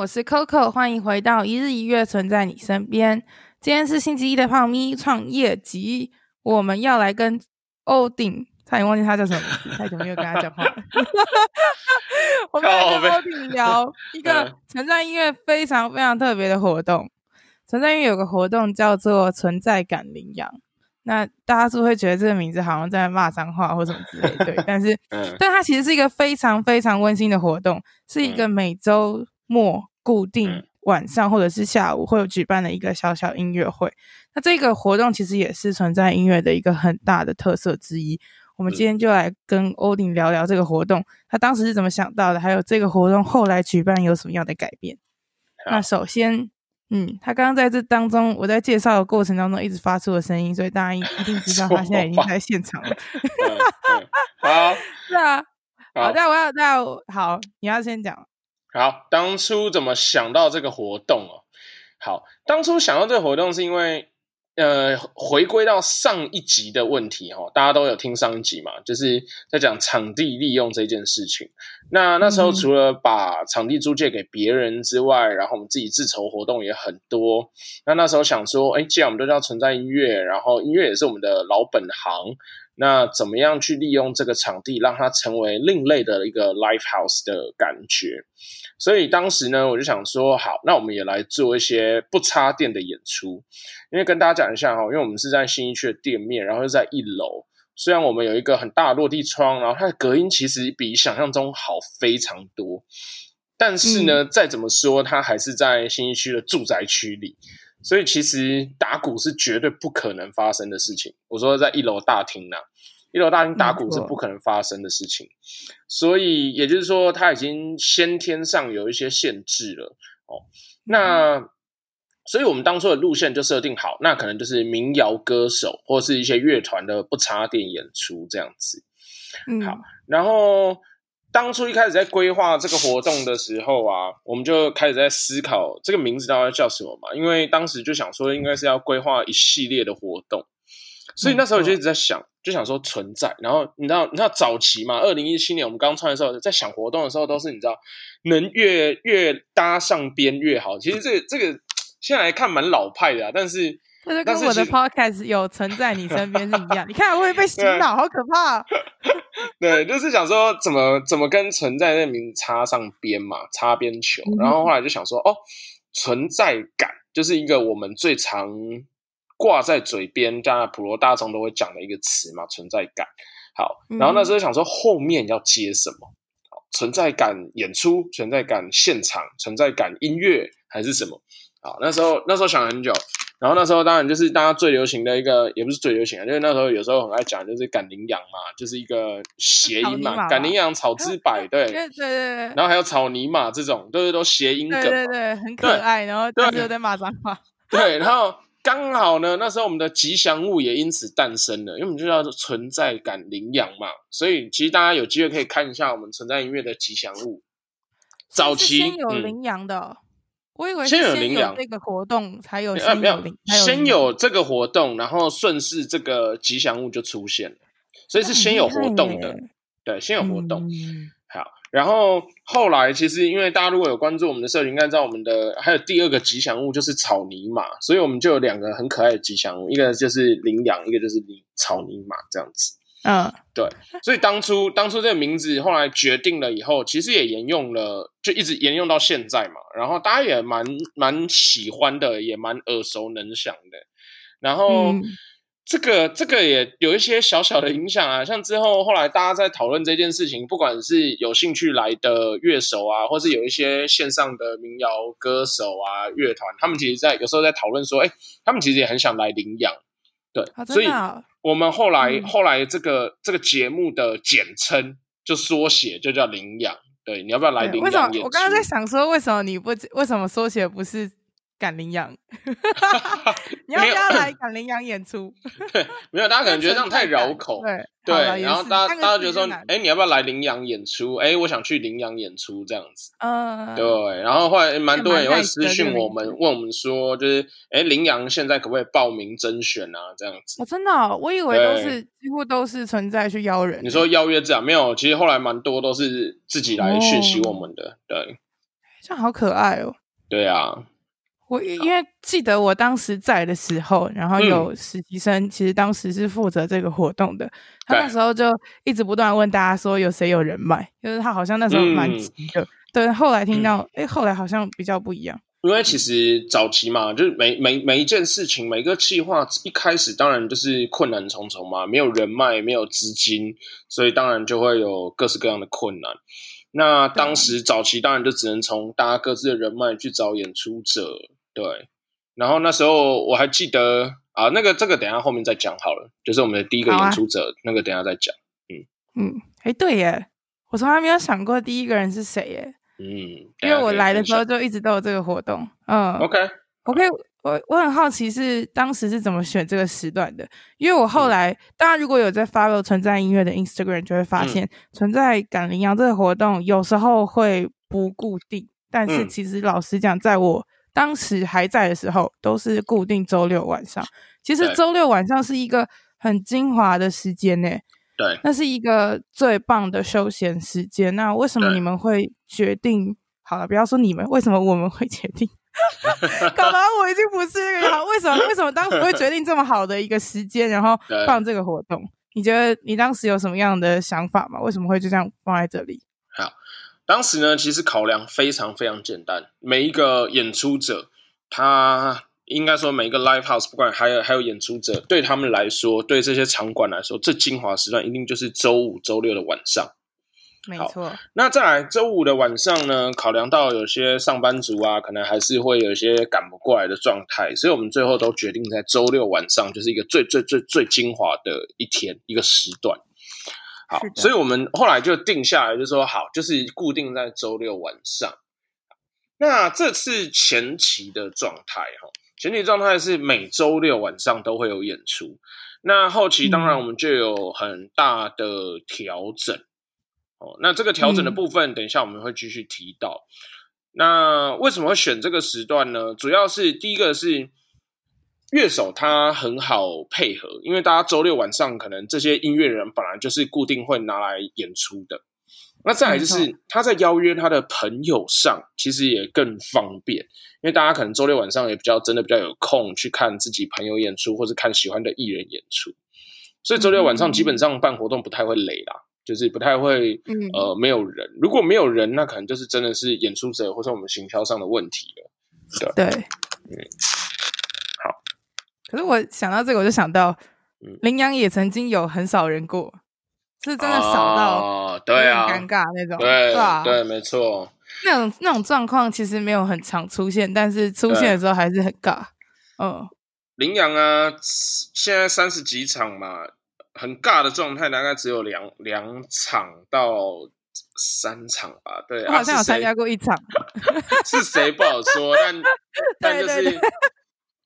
我是 Coco，欢迎回到一日一月，存在你身边。今天是星期一的胖咪创业集，我们要来跟欧顶，差点忘记他叫什么名字，太久没有跟他讲话了。我们要跟欧顶聊一个存在音乐非常非常特别的活动。存在音乐有个活动叫做存在感领养。那大家是不是会觉得这个名字好像在骂脏话或什么之类？对，但是，嗯、但它其实是一个非常非常温馨的活动，是一个每周末固定晚上或者是下午会有举办的一个小小音乐会。那这个活动其实也是存在音乐的一个很大的特色之一。我们今天就来跟欧鼎聊聊这个活动，他当时是怎么想到的，还有这个活动后来举办有什么样的改变。那首先。嗯，他刚刚在这当中，我在介绍的过程当中一直发出的声音，所以大家 一定知道他现在已经在现场了。好，是啊，好，那我要那好，你要先讲。好，当初怎么想到这个活动哦？好，当初想到这个活动是因为。呃，回归到上一集的问题哈，大家都有听上一集嘛，就是在讲场地利用这件事情。那那时候除了把场地租借给别人之外，然后我们自己自筹活动也很多。那那时候想说，哎，既然我们都叫存在音乐，然后音乐也是我们的老本行，那怎么样去利用这个场地，让它成为另类的一个 live house 的感觉？所以当时呢，我就想说，好，那我们也来做一些不插电的演出。因为跟大家讲一下哈，因为我们是在新一区的店面，然后又在一楼。虽然我们有一个很大的落地窗，然后它的隔音其实比想象中好非常多，但是呢，嗯、再怎么说，它还是在新一区的住宅区里，所以其实打鼓是绝对不可能发生的事情。我说在一楼大厅呢、啊。一楼大厅打鼓是不可能发生的事情，所以也就是说，它已经先天上有一些限制了哦。那所以我们当初的路线就设定好，那可能就是民谣歌手或是一些乐团的不插电演出这样子。好，然后当初一开始在规划这个活动的时候啊，我们就开始在思考这个名字到底叫什么嘛，因为当时就想说应该是要规划一系列的活动。所以那时候我就一直在想，就想说存在。然后你知道，你知道早期嘛？二零一七年我们刚创的时候，在想活动的时候，都是你知道，能越越搭上边越好。其实这个这个现在来看蛮老派的啊，但是就跟我的 podcast 有存在你身边是一样。你看我会被洗脑，好可怕。对，就是想说怎么怎么跟存在那名字插上边嘛，擦边球。然后后来就想说，哦，存在感就是一个我们最常。挂在嘴边，加普罗大众都会讲的一个词嘛，存在感。好，然后那时候想说后面要接什么？好，存在感演出，存在感现场，存在感音乐还是什么？好，那时候那时候想了很久，然后那时候当然就是大家最流行的一个，也不是最流行啊，就是那时候有时候很爱讲，就是赶领养嘛，就是一个谐音嘛，赶领养草之百，对 对对对，然后还有草泥马这种，都是都谐音梗，对对对，很可爱，然后但是有点骂脏话，对，然后。刚好呢，那时候我们的吉祥物也因此诞生了，因为我们就叫做存在感领养嘛，所以其实大家有机会可以看一下我们存在音乐的吉祥物。早期先有领养的，嗯、我以为先有领养这个活动才有先有先有这个活动，然后顺势这个吉祥物就出现了，所以是先有活动的，对，先有活动。嗯然后后来，其实因为大家如果有关注我们的社群，应该知道我们的还有第二个吉祥物就是草泥马，所以我们就有两个很可爱的吉祥物，一个就是领养，一个就是草泥马这样子。嗯，对。所以当初当初这个名字后来决定了以后，其实也沿用了，就一直沿用到现在嘛。然后大家也蛮蛮喜欢的，也蛮耳熟能详的。然后。嗯这个这个也有一些小小的影响啊，像之后后来大家在讨论这件事情，不管是有兴趣来的乐手啊，或是有一些线上的民谣歌手啊、乐团，他们其实在有时候在讨论说，哎，他们其实也很想来领养，对，啊、所以我们后来、嗯、后来这个这个节目的简称就缩写就叫领养，对，你要不要来领养？为什么？我刚刚在想说，为什么你不为什么缩写不是？赶领养，你要不要来赶领养演出？对，没有，大家可能觉得这样太绕口。对对，然后大家大家觉得说，哎，你要不要来领养演出？哎，我想去领养演出这样子。嗯，对。然后后来蛮多人也会私讯我们，问我们说，就是哎，领养现在可不可以报名甄选啊？这样子。我，真的，我以为都是几乎都是存在去邀人。你说邀约这样没有？其实后来蛮多都是自己来讯息我们的。对，这样好可爱哦。对啊。我因为记得我当时在的时候，然后有实习生，其实当时是负责这个活动的。他那时候就一直不断问大家说有谁有人脉，就是他好像那时候蛮急的。对，后来听到，哎，后来好像比较不一样。因为其实早期嘛，就是每每每一件事情，每个计划一开始当然就是困难重重嘛，没有人脉，没有资金，所以当然就会有各式各样的困难。那当时早期当然就只能从大家各自的人脉去找演出者。对，然后那时候我还记得啊，那个这个等一下后面再讲好了，就是我们的第一个演出者，啊、那个等一下再讲。嗯嗯，哎，对耶，我从来没有想过第一个人是谁耶。嗯，因为我来的时候就一直都有这个活动。嗯，OK OK，我我很好奇是当时是怎么选这个时段的，因为我后来、嗯、大家如果有在 follow 存在音乐的 Instagram，就会发现、嗯、存在赶羚羊这个活动有时候会不固定，但是其实老实讲，在我当时还在的时候，都是固定周六晚上。其实周六晚上是一个很精华的时间呢。对，那是一个最棒的休闲时间。那为什么你们会决定？好了，不要说你们，为什么我们会决定？搞得我已经不是那个好。为什么？为什么当时会决定这么好的一个时间，然后放这个活动？你觉得你当时有什么样的想法吗？为什么会就这样放在这里？好。当时呢，其实考量非常非常简单。每一个演出者，他应该说每一个 live house，不管还有还有演出者，对他们来说，对这些场馆来说，最精华时段一定就是周五、周六的晚上。没错。那再来周五的晚上呢，考量到有些上班族啊，可能还是会有一些赶不过来的状态，所以我们最后都决定在周六晚上，就是一个最最最最精华的一天一个时段。好，所以我们后来就定下来，就说好，就是固定在周六晚上。那这次前期的状态，哈，前期状态是每周六晚上都会有演出。那后期当然我们就有很大的调整。哦、嗯，那这个调整的部分，等一下我们会继续提到。嗯、那为什么会选这个时段呢？主要是第一个是。乐手他很好配合，因为大家周六晚上可能这些音乐人本来就是固定会拿来演出的。那再来就是他在邀约他的朋友上，其实也更方便，因为大家可能周六晚上也比较真的比较有空去看自己朋友演出，或是看喜欢的艺人演出。所以周六晚上基本上办活动不太会累啦，就是不太会呃没有人。如果没有人，那可能就是真的是演出者或者我们行销上的问题了。对，对，嗯。可是我想到这个，我就想到，羚羊也曾经有很少人过，是真的少到对啊尴尬那种，对吧？对，没错。那种那种状况其实没有很常出现，但是出现的时候还是很尬。嗯，羚羊啊，现在三十几场嘛，很尬的状态大概只有两两场到三场吧。对，我好像有参加过一场，是谁不好说，但 但就是。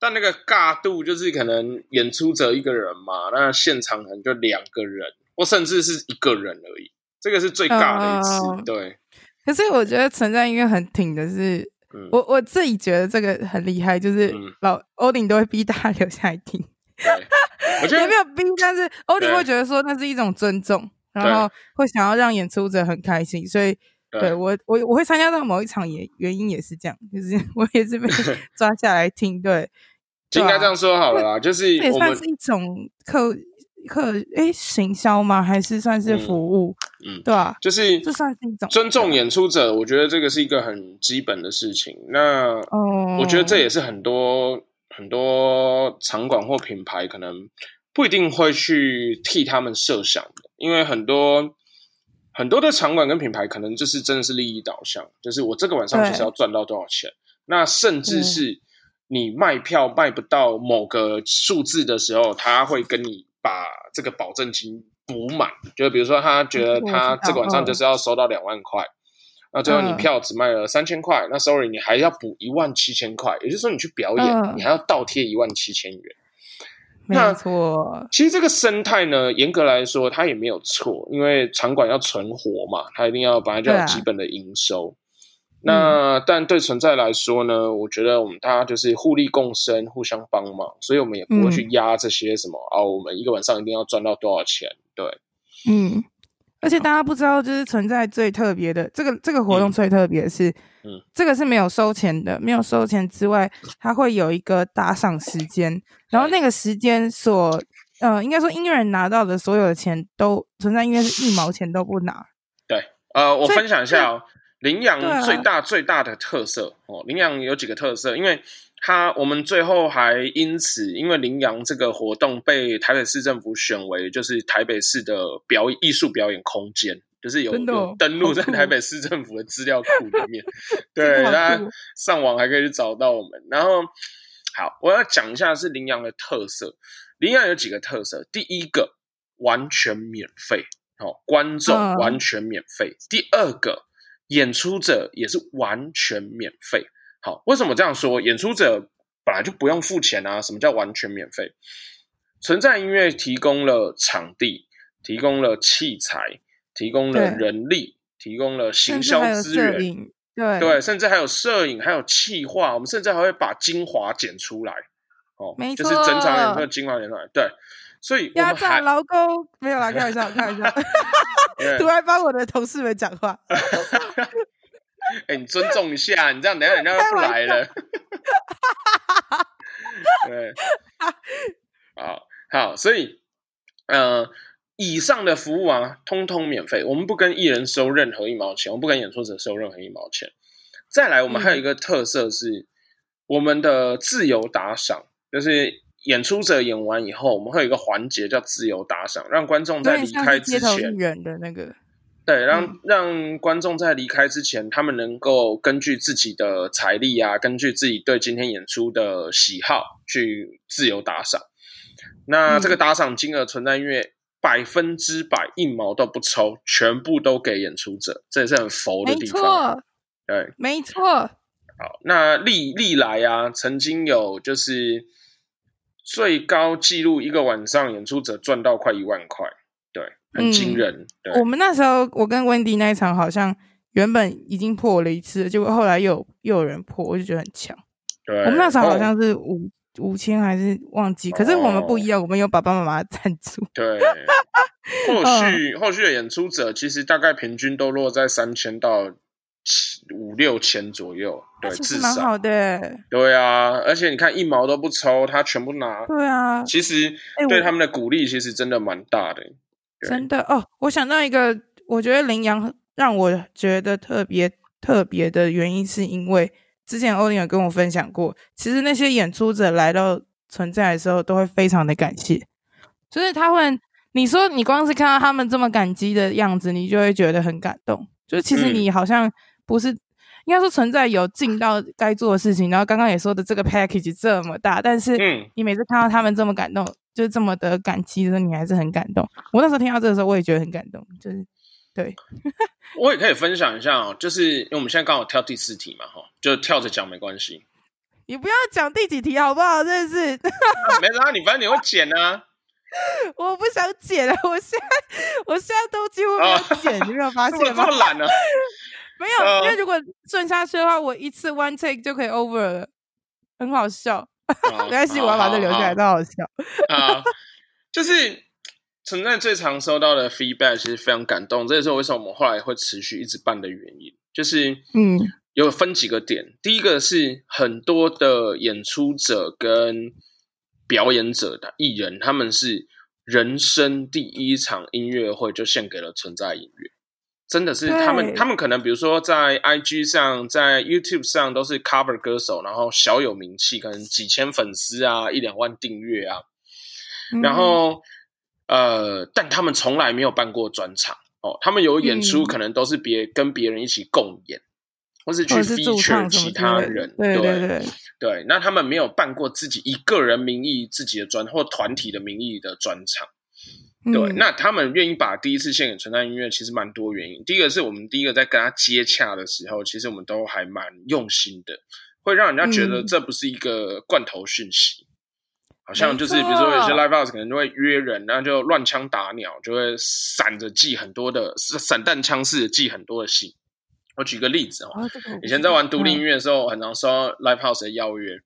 但那个尬度就是可能演出者一个人嘛，那现场可能就两个人，或甚至是一个人而已。这个是最尬的一次，呃、对。可是我觉得存在音乐很挺的是，嗯、我我自己觉得这个很厉害，就是老欧丁都会逼大家 留下来听。我觉得也没有逼，但是欧顶会觉得说那是一种尊重，然后会想要让演出者很开心，所以。对我，我我会参加到某一场也原因也是这样，就是 我也是被 抓下来听，对，就应该这样说好了啦，就是也算是一种客客诶行销吗？还是算是服务？嗯，对啊？就是这算是一种尊重演出者，我觉得这个是一个很基本的事情。那哦，我觉得这也是很多很多场馆或品牌可能不一定会去替他们设想的，因为很多很多的场馆跟品牌可能就是真的是利益导向，就是我这个晚上就是要赚到多少钱，那甚至是你卖票卖不到某个数字的时候，他会跟你把这个保证金补满，就比如说他觉得他这个晚上就是要收到两万块。那最后你票只卖了三千块，那 sorry 你还要补一万七千块，也就是说你去表演，你还要倒贴一万七千元。没错，其实这个生态呢，严格来说它也没有错，因为场馆要存活嘛，它一定要本来就有基本的营收。那但对存在来说呢，我觉得我们大家就是互利共生，互相帮忙，所以我们也不会去压这些什么啊，我们一个晚上一定要赚到多少钱，对，嗯。而且大家不知道，就是存在最特别的这个这个活动最特别的是，嗯，这个是没有收钱的，没有收钱之外，它会有一个打赏时间，然后那个时间所，呃，应该说音乐人拿到的所有的钱都存在应该是一毛钱都不拿。对，呃，我分享一下哦，羚羊最大最大的特色哦，羚羊有几个特色，因为。它我们最后还因此，因为羚羊这个活动被台北市政府选为就是台北市的表艺术表演空间，就是有，有登录在台北市政府的资料库里面，对，大家上网还可以去找到我们。然后，好，我要讲一下是羚羊的特色。羚羊有几个特色，第一个完全免费，哦，观众完全免费。Uh. 第二个，演出者也是完全免费。好，为什么这样说？演出者本来就不用付钱啊！什么叫完全免费？存在音乐提供了场地，提供了器材，提供了人力，提供了行销资源，对对，甚至还有摄影，还有企划。我们甚至还会把精华剪出来，哦，没错，就是整场演出的精华剪出来。对，所以压榨劳工没有啦，开玩笑，开玩笑 突然帮我的同事们讲话。哎、欸，你尊重一下，你这样等下人家又不来了。对，好好，所以呃，以上的服务啊，通通免费，我们不跟艺人收任何一毛钱，我们不跟演出者收任何一毛钱。再来，我们还有一个特色是，嗯、我们的自由打赏，就是演出者演完以后，我们会有一个环节叫自由打赏，让观众在离开之前的那个。对，让让观众在离开之前，他们能够根据自己的财力啊，根据自己对今天演出的喜好去自由打赏。那这个打赏金额存在因为百分之百一毛都不抽，全部都给演出者，这也是很佛的地方。没错。好，那历历来啊，曾经有就是最高纪录一个晚上演出者赚到快一万块。对很惊人，嗯对。我们那时候，我跟温迪那一场好像原本已经破了一次，结果后来又又有人破，我就觉得很强。对，我们那场好像是五五千还是忘记，可是我们不一样，我们有爸爸妈妈赞助。对，后续后续的演出者其实大概平均都落在三千到七五六千左右，对，至少蛮好的。对啊，而且你看一毛都不抽，他全部拿。对啊，其实对他们的鼓励其实真的蛮大的。真的哦，我想到一个，我觉得羚羊让我觉得特别特别的原因，是因为之前欧林有跟我分享过，其实那些演出者来到存在的时候，都会非常的感谢，就是他们，你说你光是看到他们这么感激的样子，你就会觉得很感动。就是其实你好像不是，嗯、应该说存在有尽到该做的事情，然后刚刚也说的这个 package 这么大，但是你每次看到他们这么感动。就是这么的感激的时候，你还是很感动。我那时候听到这个时候，我也觉得很感动。就是，对，我也可以分享一下哦。就是因为我们现在刚好跳第四题嘛，哈，就跳着讲没关系。你不要讲第几题好不好？真的是，没啦，你反正你会剪啊。我不想剪了，我现在我现在都几乎没有剪，哦、你没有发现吗？这么懒呢、啊？没有，呃、因为如果顺下去的话，我一次 one take 就可以 over 了，很好笑。没关系，我要把这留下来，都好笑。啊，就是存在最常收到的 feedback，其实非常感动。这也是为什么我们后来会持续一直办的原因。就是，嗯，有分几个点。第一个是很多的演出者跟表演者的艺人，他们是人生第一场音乐会就献给了存在音乐。真的是他们，他们可能比如说在 IG 上，在 YouTube 上都是 cover 歌手，然后小有名气，可能几千粉丝啊，一两万订阅啊。然后呃，但他们从来没有办过专场哦，他们有演出可能都是别跟别人一起共演。或是去 feature 其他人，对对对对，那他们没有办过自己一个人名义自己的专或团体的名义的专场，对，嗯、那他们愿意把第一次献给存在音乐，其实蛮多原因。第一个是我们第一个在跟他接洽的时候，其实我们都还蛮用心的，会让人家觉得这不是一个罐头讯息，嗯、好像就是比如说有些 live house 可能就会约人，然后就乱枪打鸟，就会散着寄很多的散弹枪式的寄很多的信。我举个例子哦，以前在玩独立音乐的时候，很常收到 live house 的邀约。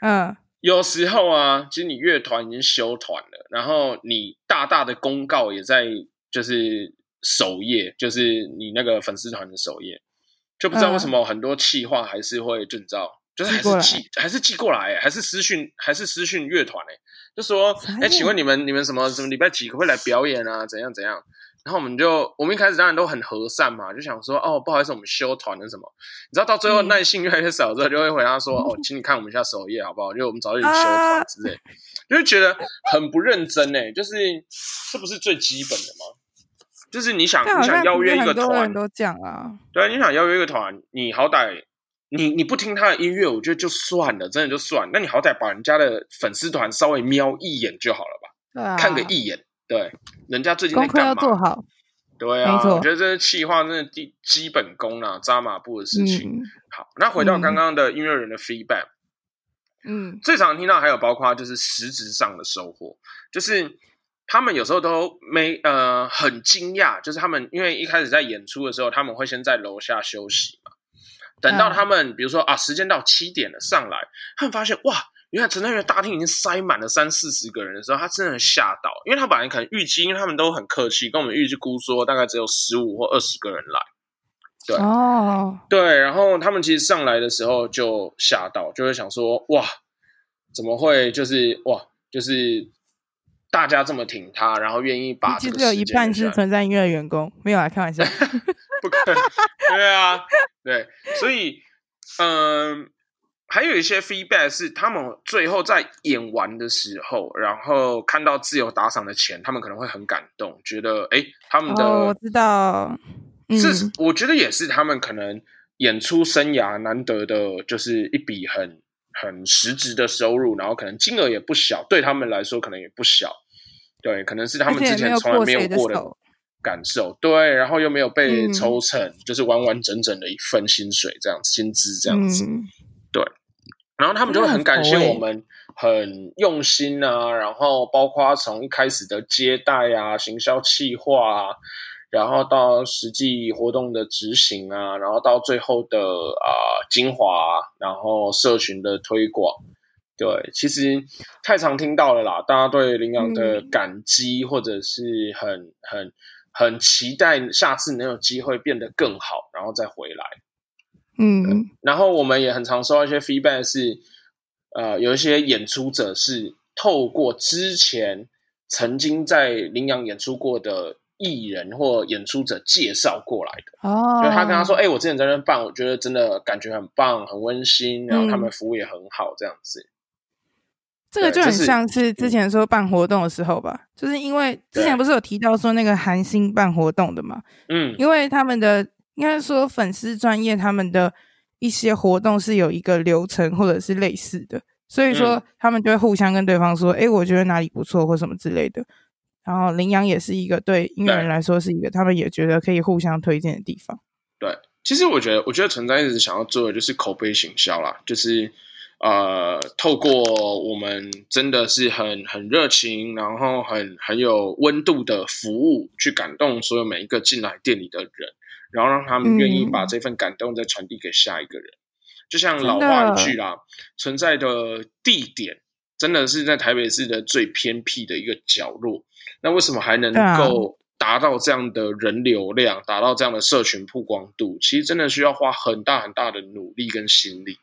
嗯，有时候啊，其实你乐团已经休团了，然后你大大的公告也在就是首页，就是你那个粉丝团的首页，就不知道为什么很多气话还是会就你知道，就是还是寄还是寄过来，还是私讯还是私讯乐团哎，就说哎，请问你们你们什么什么礼拜几会来表演啊？怎样怎样？然后我们就，我们一开始当然都很和善嘛，就想说，哦，不好意思，我们休团了什么？你知道到最后耐性越来越少之后，就会回答说，哦，请你看我们一下首页好不好？就我们早点休团之类，就会觉得很不认真哎，就是这不是最基本的吗？就是你想你想邀约一个团，都讲啊，对，你想邀约一个团，你好歹你你不听他的音乐，我觉得就算了，真的就算。那你好歹把人家的粉丝团稍微瞄一眼就好了吧？对啊，看个一眼。对，人家最近在干嘛？功课要做好。对啊，我觉得这是企划，真的基基本功啊，扎马步的事情。嗯、好，那回到刚刚的音乐人的 feedback，嗯，最常听到还有包括就是实质上的收获，就是他们有时候都没呃很惊讶，就是他们因为一开始在演出的时候，他们会先在楼下休息嘛，等到他们、嗯、比如说啊时间到七点了上来，他们发现哇。因为存在音乐大厅已经塞满了三四十个人的时候，他真的吓到，因为他本来可能预期，因为他们都很客气，跟我们预计估说大概只有十五或二十个人来，对，哦，对，然后他们其实上来的时候就吓到，就会想说，哇，怎么会就是哇，就是大家这么挺他，然后愿意把这个，其实有一半是存在音乐的员工，没有啊开玩笑，不可能，对啊，对，所以，嗯。还有一些 feedback 是他们最后在演完的时候，然后看到自由打赏的钱，他们可能会很感动，觉得哎，他们的、哦、我知道，是、嗯、我觉得也是他们可能演出生涯难得的，就是一笔很很实质的收入，然后可能金额也不小，对他们来说可能也不小，对，可能是他们之前从来没有过的感受，对，然后又没有被抽成，嗯、就是完完整整的一份薪水这样薪资这样子。嗯。对，然后他们就会很感谢我们，很用心啊。然后包括从一开始的接待啊、行销企划啊，然后到实际活动的执行啊，然后到最后的啊、呃、精华，然后社群的推广。对，其实太常听到了啦，大家对领养的感激，或者是很很很期待下次能有机会变得更好，然后再回来。嗯，然后我们也很常收到一些 feedback，是呃，有一些演出者是透过之前曾经在领养演出过的艺人或演出者介绍过来的哦。就他跟他说：“哎、欸，我之前在那办，我觉得真的感觉很棒，很温馨，然后他们服务也很好，这样子。嗯”这个就很像是之前说办活动的时候吧，就是、因为之前不是有提到说那个韩星办活动的嘛，嗯，因为他们的。应该说，粉丝专业他们的一些活动是有一个流程或者是类似的，所以说他们就会互相跟对方说：“哎、嗯，我觉得哪里不错，或什么之类的。”然后羚羊也是一个对音乐人来说是一个他们也觉得可以互相推荐的地方。对，其实我觉得，我觉得存在一直想要做的就是口碑行销啦，就是呃，透过我们真的是很很热情，然后很很有温度的服务，去感动所有每一个进来店里的人。然后让他们愿意把这份感动再传递给下一个人，嗯、就像老话一句啦，存在的地点真的是在台北市的最偏僻的一个角落。那为什么还能够达到这样的人流量，达到这样的社群曝光度？其实真的需要花很大很大的努力跟心力。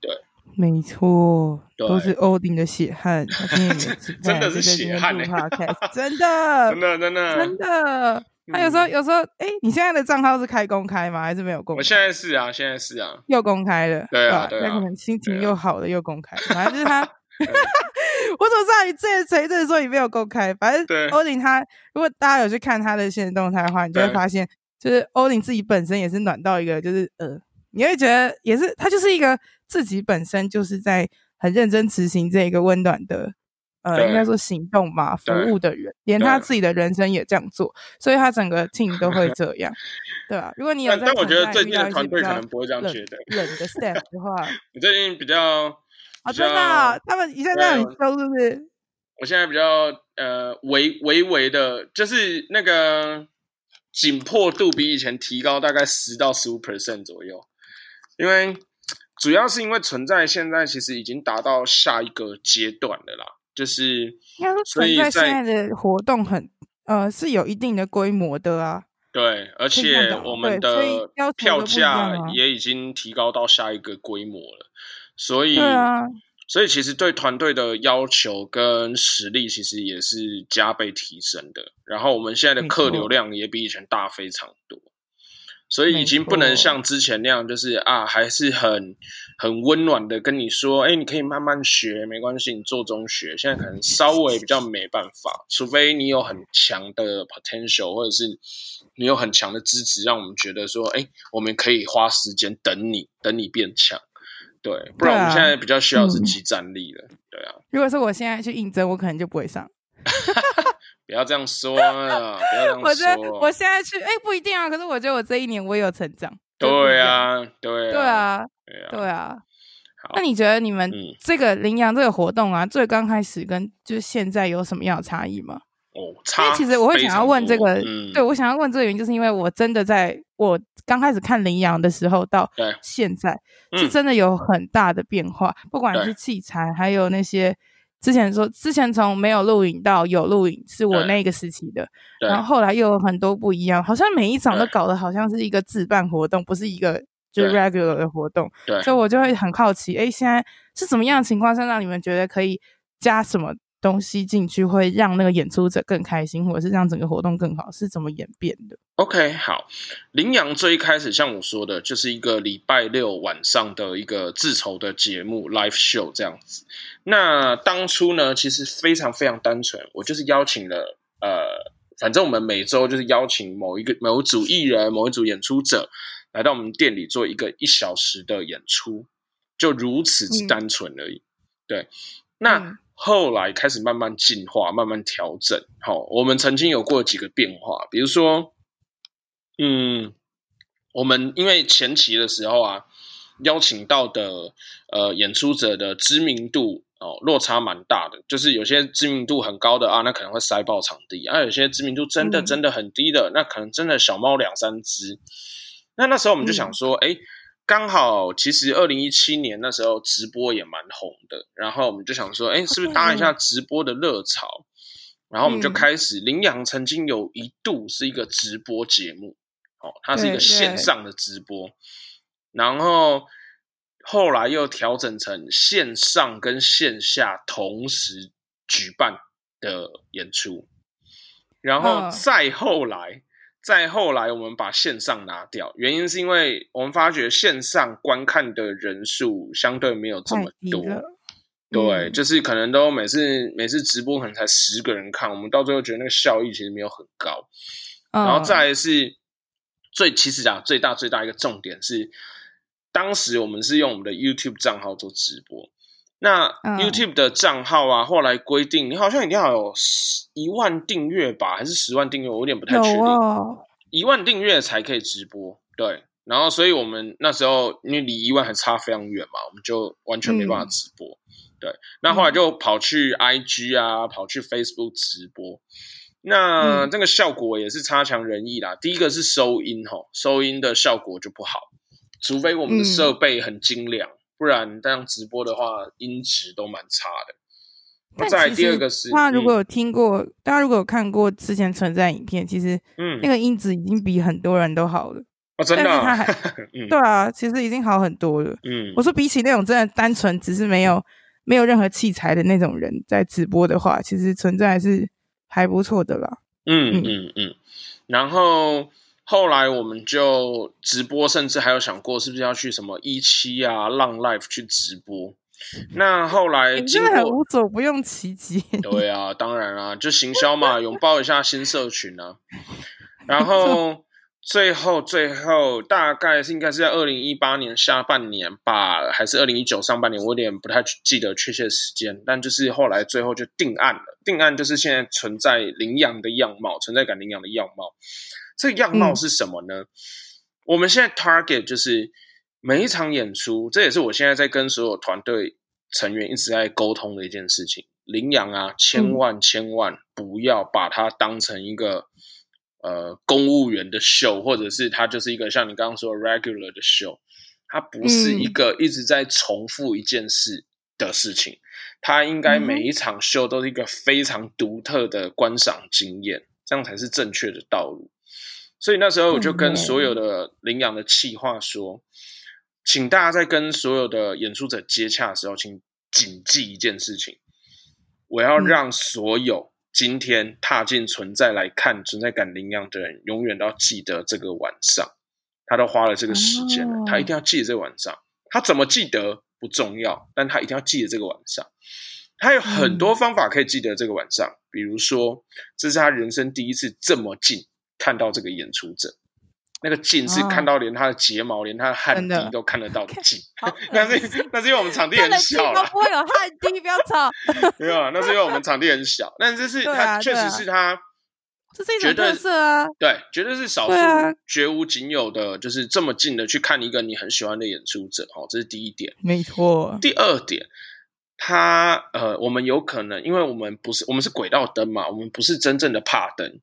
对，没错，都是欧丁的血汗，真的是血汗呢，真的，真的，真的，真的。他有时候，有时候，哎，你现在的账号是开公开吗？还是没有公开？我现在是啊，现在是啊，又公开了，对啊，对啊，那可能心情又好了，又公开，反正就是他，我怎么知道你这谁这说你没有公开？反正欧林他，如果大家有去看他的现实动态的话，你就会发现，就是欧林自己本身也是暖到一个，就是呃，你会觉得也是他就是一个自己本身就是在很认真执行这一个温暖的。呃，应该说行动嘛，服务的人，连他自己的人生也这样做，所以他整个 team 都会这样，对吧？如果你有在，但我觉得最近的团队可能不会这样觉得。冷的 staff 的话，你最近比较啊，真的，他们一下这样很收，是不是？我现在比较呃，微微微的，就是那个紧迫度比以前提高大概十到十五 percent 左右，因为主要是因为存在现在其实已经达到下一个阶段的啦。就是，存在现在的活动很呃是有一定的规模的啊。对，而且我们的票价也已经提高到下一个规模了，所以，啊，所以其实对团队的要求跟实力其实也是加倍提升的。然后我们现在的客流量也比以前大非常多。所以已经不能像之前那样，就是啊，还是很很温暖的跟你说，哎，你可以慢慢学，没关系，你做中学。现在可能稍微比较没办法，除非你有很强的 potential，或者是你有很强的支持，让我们觉得说，哎，我们可以花时间等你，等你变强。对，不然我们现在比较需要是即战力了。对啊，如果说我现在去应征，我可能就不会上。不要这样说啊！不要这样说。我觉得我现在去，哎、欸，不一定啊。可是我觉得我这一年我也有成长。对啊，对啊，对啊，对啊。那你觉得你们这个羚羊这个活动啊，最刚开始跟就是现在有什么样的差异吗？哦，差。因为其实我会想要问这个，嗯、对我想要问这个原因，就是因为我真的在我刚开始看羚羊的时候到现在，是真的有很大的变化，不管是器材还有那些。之前说，之前从没有录影到有录影，是我那个时期的。然后后来又有很多不一样，好像每一场都搞得好像是一个自办活动，不是一个就是 regular 的活动。对，所以我就会很好奇，哎，现在是什么样的情况下让你们觉得可以加什么东西进去，会让那个演出者更开心，或者是让整个活动更好，是怎么演变的？OK，好，羚羊最一开始像我说的，就是一个礼拜六晚上的一个自筹的节目 live show 这样子。那当初呢，其实非常非常单纯，我就是邀请了呃，反正我们每周就是邀请某一个某一组艺人、某一组演出者来到我们店里做一个一小时的演出，就如此之单纯而已。嗯、对，那、嗯、后来开始慢慢进化、慢慢调整。好，我们曾经有过几个变化，比如说，嗯，我们因为前期的时候啊，邀请到的呃演出者的知名度。哦，落差蛮大的，就是有些知名度很高的啊，那可能会塞爆场地；啊，有些知名度真的真的很低的，嗯、那可能真的小猫两三只。那那时候我们就想说，哎、嗯，刚好其实二零一七年那时候直播也蛮红的，然后我们就想说，哎，是不是搭一下直播的热潮？嗯、然后我们就开始，羚羊曾经有一度是一个直播节目，哦，它是一个线上的直播，然后。后来又调整成线上跟线下同时举办的演出，然后再后来，oh. 再后来，我们把线上拿掉，原因是因为我们发觉线上观看的人数相对没有这么多，对，嗯、就是可能都每次每次直播可能才十个人看，我们到最后觉得那个效益其实没有很高，oh. 然后再来是最其实啊最大最大一个重点是。当时我们是用我们的 YouTube 账号做直播，那 YouTube 的账号啊，后来规定你好像一定要有一万订阅吧，还是十万订阅？我有点不太确定。哦、一万订阅才可以直播，对。然后，所以我们那时候因为离一万还差非常远嘛，我们就完全没办法直播。嗯、对。那后来就跑去 IG 啊，跑去 Facebook 直播。那这个效果也是差强人意啦。第一个是收音吼，收音的效果就不好。除非我们的设备很精良，嗯、不然这样直播的话，音质都蛮差的。那再第二个是，大家如果有听过，嗯、大家如果有看过之前存在影片，其实嗯，那个音质已经比很多人都好了。哦，真的、啊？他还、嗯、对啊，其实已经好很多了。嗯，我说比起那种真的单纯只是没有没有任何器材的那种人在直播的话，其实存在还是还不错的啦。嗯嗯嗯，嗯，然后。后来我们就直播，甚至还有想过是不是要去什么一期啊、浪 life 去直播。那后来经过无所不用其极。对啊，当然啊，就行销嘛，拥抱一下新社群啊。然后最后最后大概是应该是在二零一八年下半年吧，还是二零一九上半年，我有点不太记得确切时间。但就是后来最后就定案了，定案就是现在存在领养的样貌，存在感领养的样貌。这个样貌是什么呢？嗯、我们现在 target 就是每一场演出，这也是我现在在跟所有团队成员一直在沟通的一件事情。领养啊，千万千万不要把它当成一个呃公务员的秀，或者是它就是一个像你刚刚说的 regular 的秀，它不是一个一直在重复一件事的事情。它应该每一场秀都是一个非常独特的观赏经验，这样才是正确的道路。所以那时候我就跟所有的领养的企划说，请大家在跟所有的演出者接洽的时候，请谨记一件事情：我要让所有今天踏进存在来看存在感领养的人，永远都要记得这个晚上。他都花了这个时间了，他一定要记得这个晚上。他怎么记得不重要，但他一定要记得这个晚上。他有很多方法可以记得这个晚上，比如说，这是他人生第一次这么近。看到这个演出者，那个近是看到连他的睫毛、哦、连他的汗滴都看得到的近。那是那是因为我们场地很小了，不会有汗滴，不要吵。没有啊，那是因为我们场地很小。但这是他确实是他，这是一种特色啊。对，绝对是少数绝无仅有的，就是这么近的去看一个你很喜欢的演出者。哦，这是第一点，没错。第二点，他呃，我们有可能，因为我们不是我们是轨道灯嘛，我们不是真正的怕灯。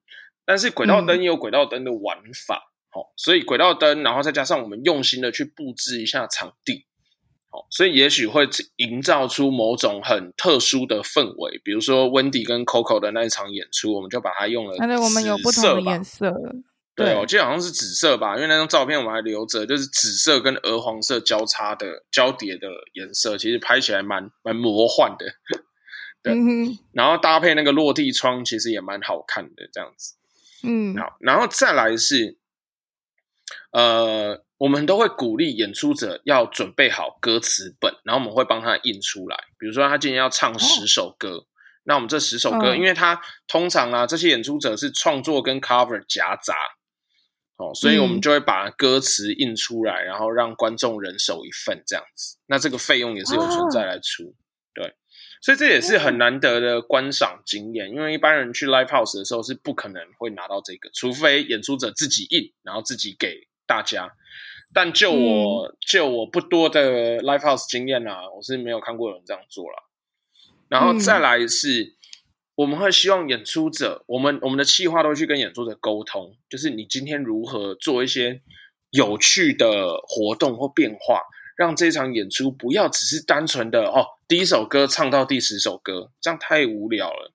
但是轨道灯也有轨道灯的玩法，好、嗯，所以轨道灯，然后再加上我们用心的去布置一下场地，好，所以也许会营造出某种很特殊的氛围。比如说 Wendy 跟 Coco 的那一场演出，我们就把它用了我们有不同的颜色。对，我记得好像是紫色吧，因为那张照片我们还留着，就是紫色跟鹅黄色交叉的交叠的颜色，其实拍起来蛮蛮魔幻的。对、嗯，然后搭配那个落地窗，其实也蛮好看的，这样子。嗯，好，然后再来是，呃，我们都会鼓励演出者要准备好歌词本，然后我们会帮他印出来。比如说他今天要唱十首歌，哦，那我们这十首歌，哦，因为他通常啊，这些演出者是创作跟 cover 夹杂，哦，所以我们就会把歌词印出来，然后让观众人手一份这样子。那这个费用也是有存在来出。哦所以这也是很难得的观赏经验，因为一般人去 live house 的时候是不可能会拿到这个，除非演出者自己印，然后自己给大家。但就我、嗯、就我不多的 live house 经验啊，我是没有看过有人这样做了。然后再来是、嗯，我们会希望演出者，我们我们的企划都会去跟演出者沟通，就是你今天如何做一些有趣的活动或变化。让这场演出不要只是单纯的哦，第一首歌唱到第十首歌，这样太无聊了。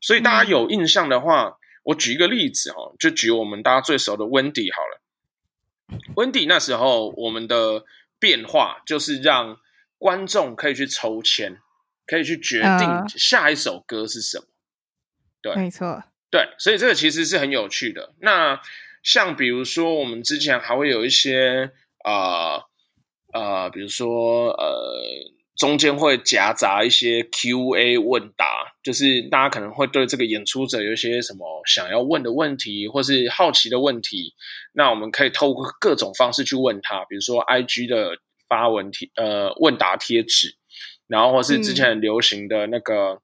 所以大家有印象的话，嗯、我举一个例子哦，就举我们大家最熟的 Wendy 好了。Wendy 那时候我们的变化就是让观众可以去抽签，可以去决定下一首歌是什么。呃、对，没错，对，所以这个其实是很有趣的。那像比如说，我们之前还会有一些啊。呃呃，比如说，呃，中间会夹杂一些 Q&A 问答，就是大家可能会对这个演出者有一些什么想要问的问题，或是好奇的问题，那我们可以透过各种方式去问他，比如说 IG 的发文贴，呃，问答贴纸，然后或是之前很流行的那个，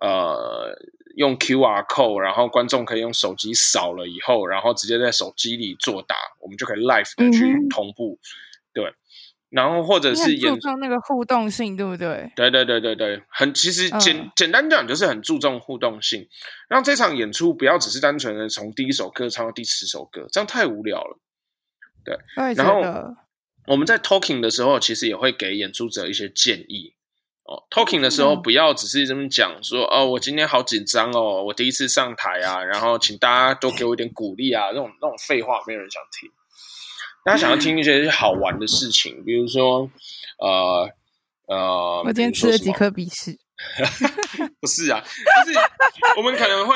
嗯、呃，用 QR code，然后观众可以用手机扫了以后，然后直接在手机里作答，我们就可以 live 的去同步，嗯、对。然后或者是演注重那个互动性，对不对？对对对对对，很其实简、嗯、简单讲就是很注重互动性，让这场演出不要只是单纯的从第一首歌唱到第十首歌，这样太无聊了。对，然后我们在 talking 的时候，其实也会给演出者一些建议哦。talking 的时候不要只是这么讲说、嗯、哦，我今天好紧张哦，我第一次上台啊，然后请大家多给我一点鼓励啊，那种那种废话没有人想听。大家想要听一些好玩的事情，比如说，呃呃，我今天吃了几颗鼻屎。不是啊，就是我们可能会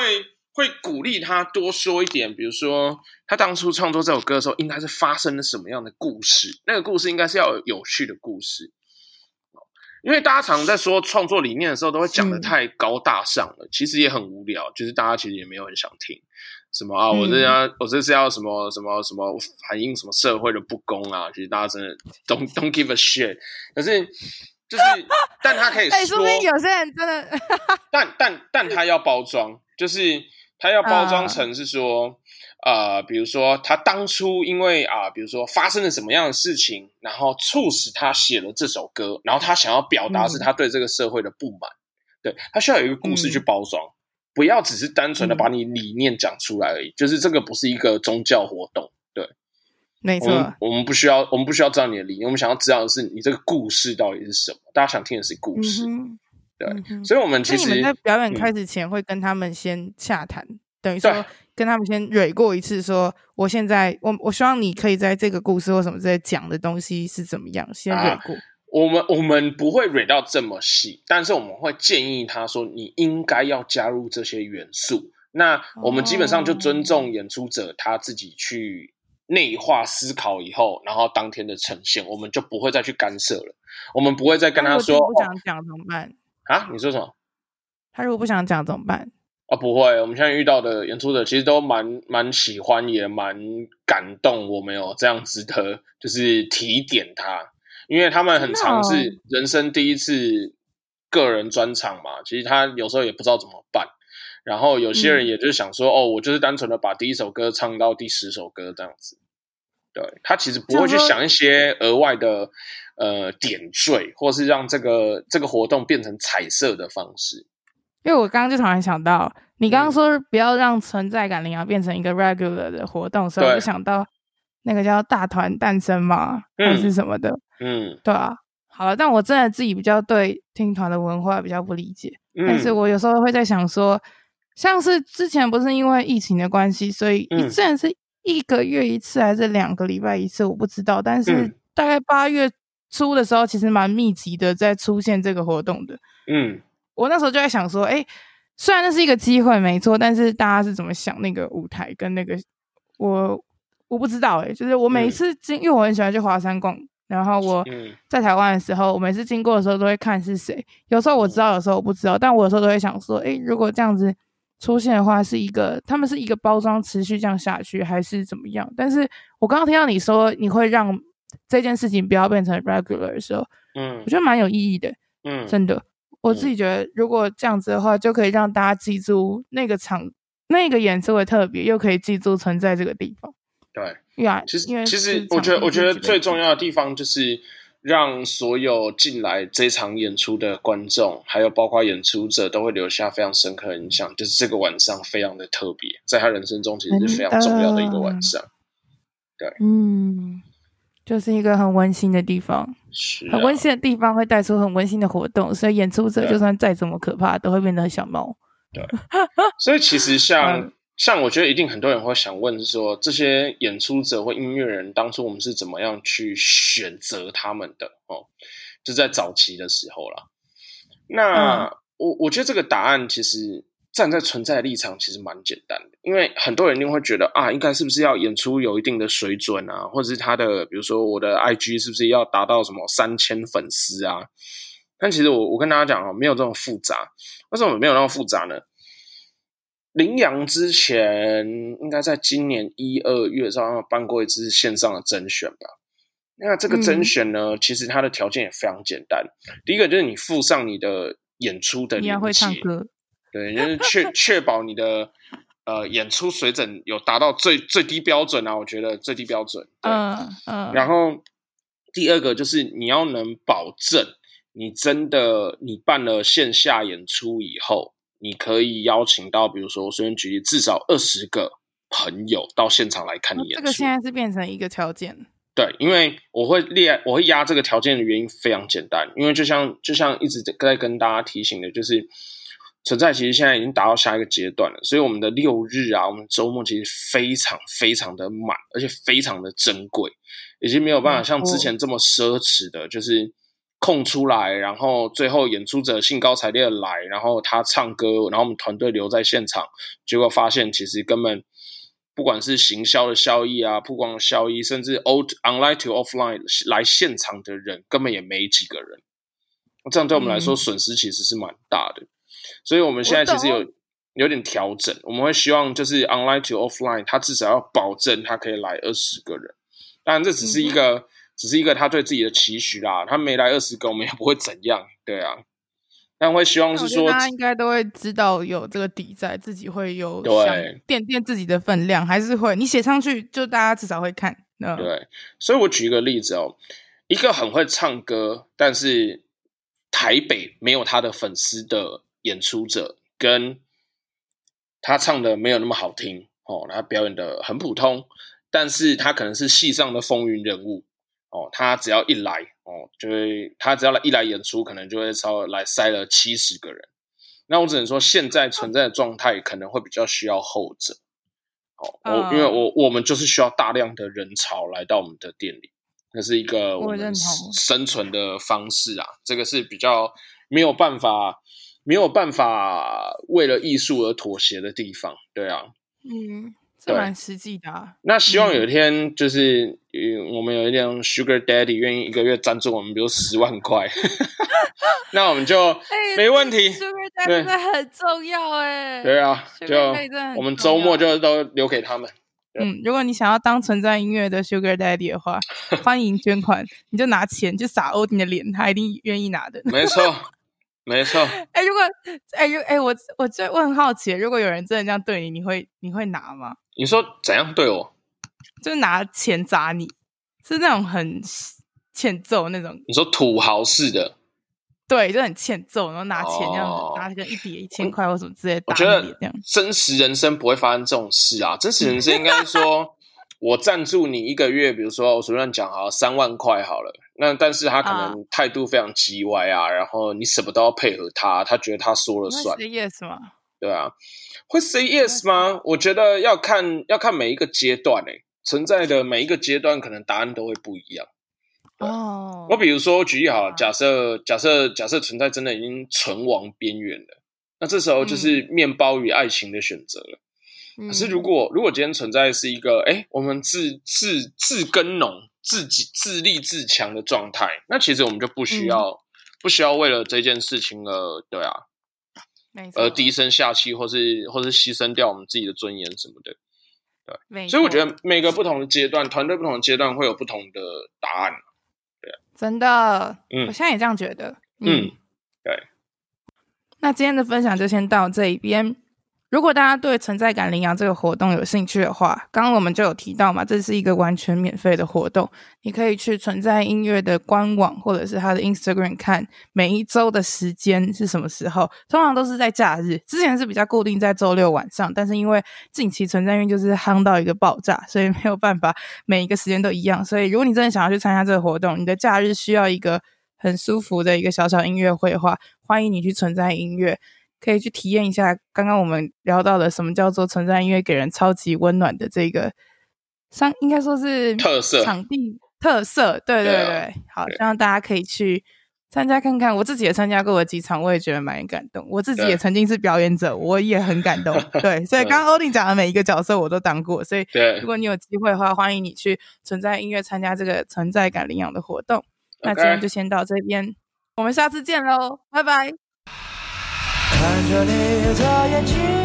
会鼓励他多说一点，比如说他当初创作这首歌的时候，应该是发生了什么样的故事？那个故事应该是要有有趣的故事。因为大家常常在说创作理念的时候，都会讲的太高大上了，其实也很无聊。就是大家其实也没有很想听什么啊，我这要、嗯、我这是要什么什么什么反映什么社会的不公啊。其实大家真的 don't don't give a shit。可是就是，但他可以说，欸、说不定有些人真的，但但但他要包装，就是他要包装成是说。Uh, 呃，比如说他当初因为啊、呃，比如说发生了什么样的事情，然后促使他写了这首歌，然后他想要表达是他对这个社会的不满，嗯、对，他需要有一个故事去包装，嗯、不要只是单纯的把你理念讲出来而已，嗯、就是这个不是一个宗教活动，对，没错，我们不需要，我们不需要知道你的理念，我们想要知道的是你这个故事到底是什么，大家想听的是故事，嗯、对，嗯、所以我们其实你们在表演开始前会跟他们先洽谈，嗯、等于说。跟他们先蕊过一次说，说我现在我我希望你可以在这个故事或什么在讲的东西是怎么样，先蕊过。啊、我们我们不会蕊到这么细，但是我们会建议他说，你应该要加入这些元素。那我们基本上就尊重演出者他自己去内化思考以后，然后当天的呈现，我们就不会再去干涉了。我们不会再跟他说，不想讲怎么办？啊？你说什么？他如果不想讲怎么办？啊，不会，我们现在遇到的演出者其实都蛮蛮喜欢，也蛮感动。我没有这样子的，就是提点他，因为他们很尝试人生第一次个人专场嘛。其实他有时候也不知道怎么办。然后有些人也就想说，嗯、哦，我就是单纯的把第一首歌唱到第十首歌这样子。对，他其实不会去想一些额外的呃点缀，或是让这个这个活动变成彩色的方式。因为我刚刚就突然想到，你刚刚说不要让存在感领养变成一个 regular 的活动，所以我就想到那个叫大团诞生嘛，嗯、还是什么的，嗯，对啊。好了，但我真的自己比较对听团的文化比较不理解，嗯、但是我有时候会在想说，像是之前不是因为疫情的关系，所以一阵是一个月一次还是两个礼拜一次，我不知道。但是大概八月初的时候，其实蛮密集的在出现这个活动的，嗯。我那时候就在想说，哎、欸，虽然那是一个机会，没错，但是大家是怎么想那个舞台跟那个我我不知道、欸，哎，就是我每一次经，嗯、因为我很喜欢去华山逛，然后我在台湾的时候，我每次经过的时候都会看是谁，有时候我知道，有时候我不知道，但我有时候都会想说，哎、欸，如果这样子出现的话，是一个他们是一个包装持续这样下去，还是怎么样？但是我刚刚听到你说你会让这件事情不要变成 regular 的时候，嗯，我觉得蛮有意义的，嗯，真的。我自己觉得，如果这样子的话，就可以让大家记住那个场、那个演出的特别，又可以记住存在这个地方。对，对啊，其实其实我觉得，我觉得最重要的地方就是让所有进来这场演出的观众，还有包括演出者，都会留下非常深刻的印象。就是这个晚上非常的特别，在他人生中其实是非常重要的一个晚上。对，嗯。就是一个很温馨的地方，是啊、很温馨的地方会带出很温馨的活动，所以演出者就算再怎么可怕，都会变得很小猫。对，所以其实像、嗯、像我觉得一定很多人会想问，是说这些演出者或音乐人当初我们是怎么样去选择他们的哦？就在早期的时候啦。那、嗯、我我觉得这个答案其实。站在存在的立场其实蛮简单的，因为很多人一定会觉得啊，应该是不是要演出有一定的水准啊，或者是他的，比如说我的 IG 是不是要达到什么三千粉丝啊？但其实我我跟大家讲哦，没有这么复杂。为什么没有那么复杂呢？羚羊之前应该在今年一二月上办过一次线上的甄选吧？那这个甄选呢，嗯、其实它的条件也非常简单。第一个就是你附上你的演出的你要会唱歌。对，就是确确保你的呃演出水准有达到最最低标准啊，我觉得最低标准。嗯嗯。Uh, uh, 然后第二个就是你要能保证，你真的你办了线下演出以后，你可以邀请到，比如说我随便举例，至少二十个朋友到现场来看你演出。这个现在是变成一个条件。对，因为我会列，我会压这个条件的原因非常简单，因为就像就像一直在跟大家提醒的，就是。存在其实现在已经达到下一个阶段了，所以我们的六日啊，我们周末其实非常非常的满，而且非常的珍贵，已经没有办法像之前这么奢侈的，就是空出来，然后最后演出者兴高采烈的来，然后他唱歌，然后我们团队留在现场，结果发现其实根本不管是行销的效益啊，曝光的效益，甚至 old online to offline 来现场的人根本也没几个人。这样对我们来说损失其实是蛮大的。嗯、所以我们现在其实有有点调整，我们会希望就是 online to offline，他至少要保证他可以来二十个人。当然这只是一个，嗯、只是一个他对自己的期许啦。他没来二十个，我们也不会怎样，对啊。但会希望是说，大家应该都会知道有这个底在，自己会有想垫垫自己的分量，还是会你写上去，就大家至少会看。对，所以我举一个例子哦，一个很会唱歌，但是台北没有他的粉丝的演出者，跟他唱的没有那么好听哦，他表演的很普通，但是他可能是戏上的风云人物哦，他只要一来。哦，就会他只要来一来演出，可能就会稍微来塞了七十个人。那我只能说，现在存在的状态可能会比较需要后者。哦，我、uh, 因为我我们就是需要大量的人潮来到我们的店里，那是一个我们生存的方式啊。这个是比较没有办法没有办法为了艺术而妥协的地方。对啊，嗯。这蛮实际的啊。那希望有一天，就是嗯，我们有一点 Sugar Daddy 愿意一个月赞助我们，比如十万块，那我们就没问题。Sugar Daddy 真的很重要哎。对啊，就我们周末就都留给他们。嗯，如果你想要当存在音乐的 Sugar Daddy 的话，欢迎捐款，你就拿钱就撒欧丁的脸，他一定愿意拿的。没错。没错，哎、欸，如果，哎、如，哎、欸，我，我就我很好奇，如果有人真的这样对你，你会，你会拿吗？你说怎样对我？就是拿钱砸你，是那种很欠揍那种。你说土豪式的？对，就很欠揍，然后拿钱这样子，拿个一叠一千块或什么之类的。我觉得这样，真实人生不会发生这种事啊！真实人生应该说。我赞助你一个月，比如说我随便讲好三万块好了，那但是他可能态度非常叽歪啊，啊然后你什么都要配合他，他觉得他说了算。say yes 吗？对啊，会 say yes 吗？我觉得要看要看每一个阶段诶、欸，存在的每一个阶段可能答案都会不一样。哦，我比如说举例好，假设假设假设存在真的已经存亡边缘了，那这时候就是面包与爱情的选择了。可是，如果如果今天存在是一个，哎、欸，我们自自自耕农、自己自立自强的状态，那其实我们就不需要、嗯、不需要为了这件事情而对啊，而低声下气，或是或是牺牲掉我们自己的尊严什么的，对，所以我觉得每个不同的阶段，团队不同的阶段会有不同的答案，对，真的，嗯，我现在也这样觉得，嗯，嗯对。那今天的分享就先到这一边。如果大家对存在感领养这个活动有兴趣的话，刚刚我们就有提到嘛，这是一个完全免费的活动，你可以去存在音乐的官网或者是他的 Instagram 看每一周的时间是什么时候，通常都是在假日，之前是比较固定在周六晚上，但是因为近期存在音乐就是夯到一个爆炸，所以没有办法每一个时间都一样，所以如果你真的想要去参加这个活动，你的假日需要一个很舒服的一个小小音乐会的话，欢迎你去存在音乐。可以去体验一下刚刚我们聊到的什么叫做存在音乐，给人超级温暖的这个，上应该说是特色场地特色，对对对，对啊、好，希望大家可以去参加看看。我自己也参加过了几场，我也觉得蛮感动。我自己也曾经是表演者，我也很感动。对，所以刚刚欧弟讲的每一个角色我都当过，所以如果你有机会的话，欢迎你去存在音乐参加这个存在感领养的活动。那今天就先到这边，我们下次见喽，拜拜。看着你的眼睛。